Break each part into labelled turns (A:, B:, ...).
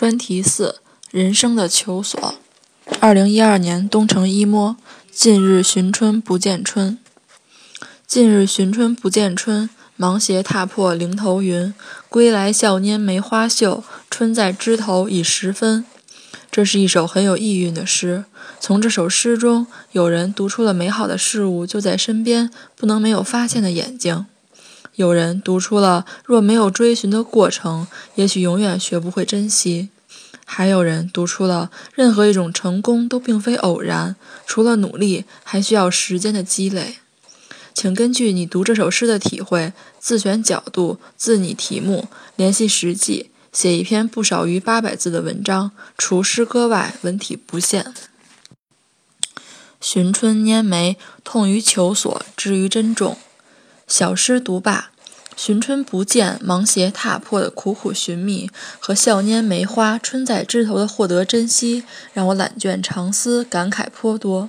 A: 专题四：人生的求索。二零一二年东城一摸，近日寻春不见春。近日寻春不见春，芒鞋踏破零头云。归来笑拈梅花嗅，春在枝头已十分。这是一首很有意蕴的诗。从这首诗中，有人读出了美好的事物就在身边，不能没有发现的眼睛；有人读出了若没有追寻的过程，也许永远学不会珍惜；还有人读出了任何一种成功都并非偶然，除了努力，还需要时间的积累。请根据你读这首诗的体会，自选角度，自拟题目，联系实际。写一篇不少于八百字的文章，除诗歌外，文体不限。寻春拈梅，痛于求索，知于珍重。小诗读罢，寻春不见，芒鞋踏破的苦苦寻觅，和笑拈梅花，春在枝头的获得珍惜，让我揽卷长思，感慨颇多。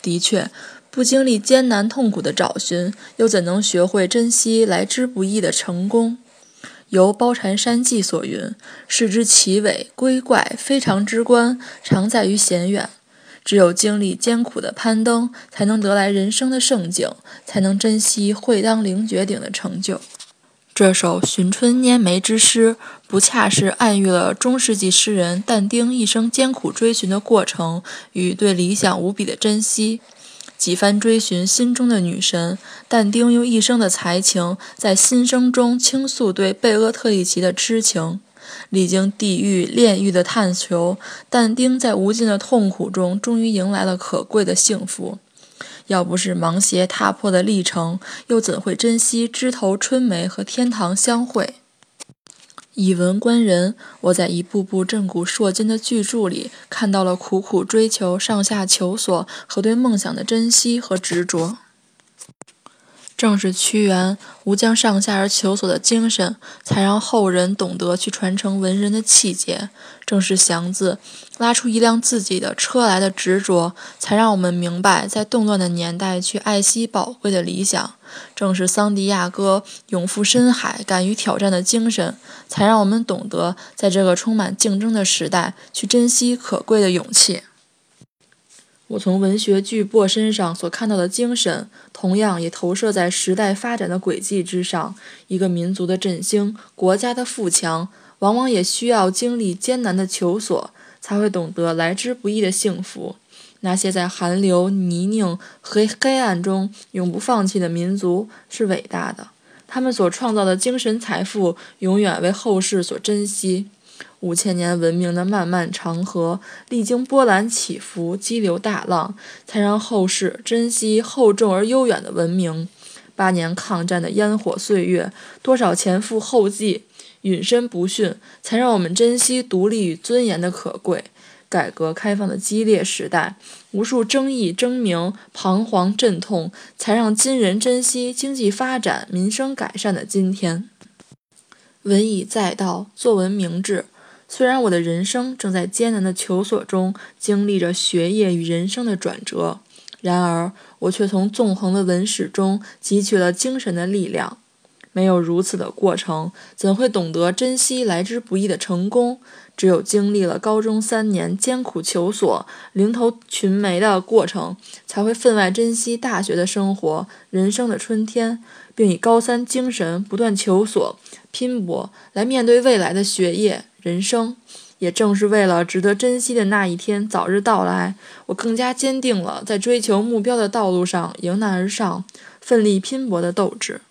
A: 的确，不经历艰难痛苦的找寻，又怎能学会珍惜来之不易的成功？由《包禅山记》所云：“视之奇伟瑰怪，非常之观，常在于险远。只有经历艰苦的攀登，才能得来人生的盛景，才能珍惜会当凌绝顶的成就。”这首寻春拈梅之诗，不恰是暗喻了中世纪诗人但丁一生艰苦追寻的过程与对理想无比的珍惜？几番追寻心中的女神，但丁用一生的才情，在心声中倾诉对贝厄特丽奇的痴情。历经地狱、炼狱的探求，但丁在无尽的痛苦中，终于迎来了可贵的幸福。要不是芒鞋踏破的历程，又怎会珍惜枝头春梅和天堂相会？以文观人，我在一部部震古烁今的巨著里，看到了苦苦追求、上下求索和对梦想的珍惜和执着。正是屈原无将上下而求索的精神，才让后人懂得去传承文人的气节；正是祥子拉出一辆自己的车来的执着，才让我们明白在动乱的年代去爱惜宝贵的理想；正是桑迪亚哥勇赴深海、敢于挑战的精神，才让我们懂得在这个充满竞争的时代去珍惜可贵的勇气。我从文学巨擘身上所看到的精神，同样也投射在时代发展的轨迹之上。一个民族的振兴，国家的富强，往往也需要经历艰难的求索，才会懂得来之不易的幸福。那些在寒流、泥泞和黑暗中永不放弃的民族是伟大的，他们所创造的精神财富，永远为后世所珍惜。五千年文明的漫漫长河，历经波澜起伏、激流大浪，才让后世珍惜厚重而悠远的文明。八年抗战的烟火岁月，多少前赴后继、殒身不逊，才让我们珍惜独立与尊严的可贵。改革开放的激烈时代，无数争议争鸣、彷徨阵痛，才让今人珍惜经济发展、民生改善的今天。文以载道，作文明志。虽然我的人生正在艰难的求索中经历着学业与人生的转折，然而我却从纵横的文史中汲取了精神的力量。没有如此的过程，怎会懂得珍惜来之不易的成功？只有经历了高中三年艰苦求索、零头寻梅的过程，才会分外珍惜大学的生活、人生的春天，并以高三精神不断求索、拼搏来面对未来的学业。人生，也正是为了值得珍惜的那一天早日到来，我更加坚定了在追求目标的道路上迎难而上、奋力拼搏的斗志。